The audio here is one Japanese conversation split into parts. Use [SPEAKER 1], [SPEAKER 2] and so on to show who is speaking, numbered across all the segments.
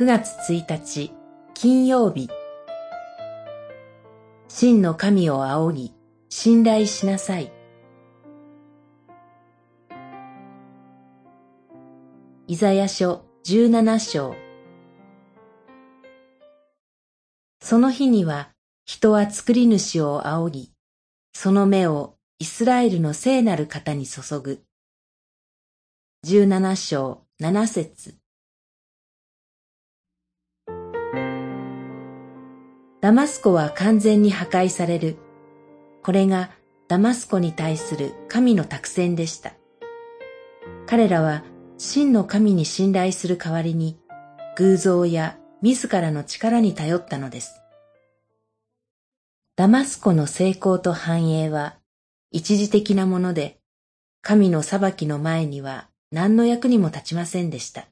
[SPEAKER 1] 9月1日金曜日。真の神を仰ぎ信頼しなさい。イザヤ書17章。その日には人は作り主を仰ぎ、その目をイスラエルの聖なる方に注ぐ。17章7節。ダマスコは完全に破壊される。これがダマスコに対する神の託戦でした。彼らは真の神に信頼する代わりに偶像や自らの力に頼ったのです。ダマスコの成功と繁栄は一時的なもので、神の裁きの前には何の役にも立ちませんでした。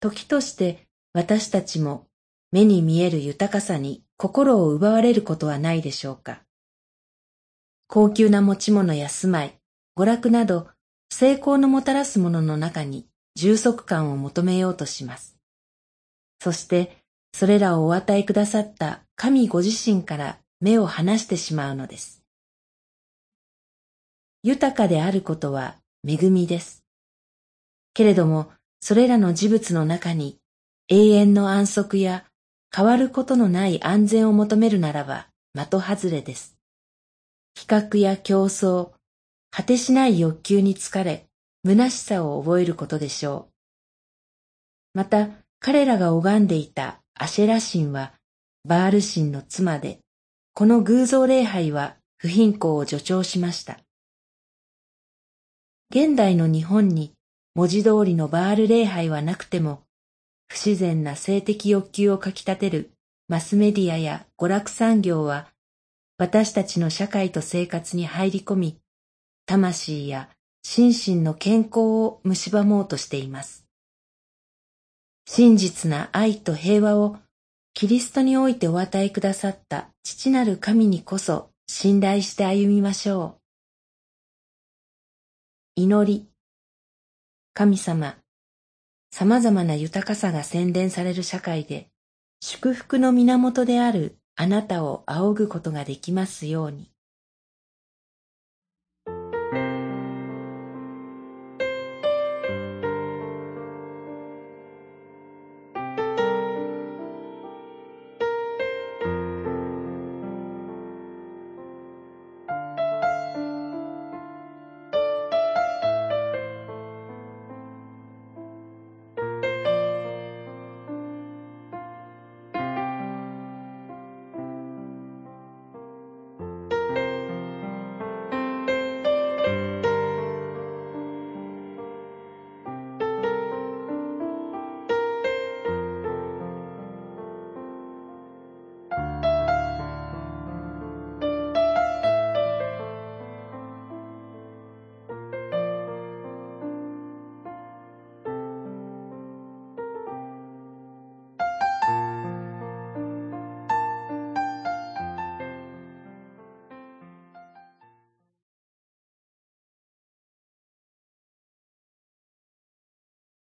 [SPEAKER 1] 時として私たちも目に見える豊かさに心を奪われることはないでしょうか。高級な持ち物や住まい、娯楽など成功のもたらすものの中に充足感を求めようとします。そしてそれらをお与えくださった神ご自身から目を離してしまうのです。豊かであることは恵みです。けれども、それらの事物の中に永遠の安息や変わることのない安全を求めるならば的外れです。比較や競争、果てしない欲求に疲れ、虚しさを覚えることでしょう。また、彼らが拝んでいたアシェラ神は、バール神の妻で、この偶像礼拝は不貧困を助長しました。現代の日本に文字通りのバール礼拝はなくても、不自然な性的欲求をかき立てるマスメディアや娯楽産業は、私たちの社会と生活に入り込み、魂や心身の健康を蝕もうとしています。真実な愛と平和をキリストにおいてお与えくださった父なる神にこそ信頼して歩みましょう。祈り。神様、様々な豊かさが宣伝される社会で、祝福の源であるあなたを仰ぐことができますように。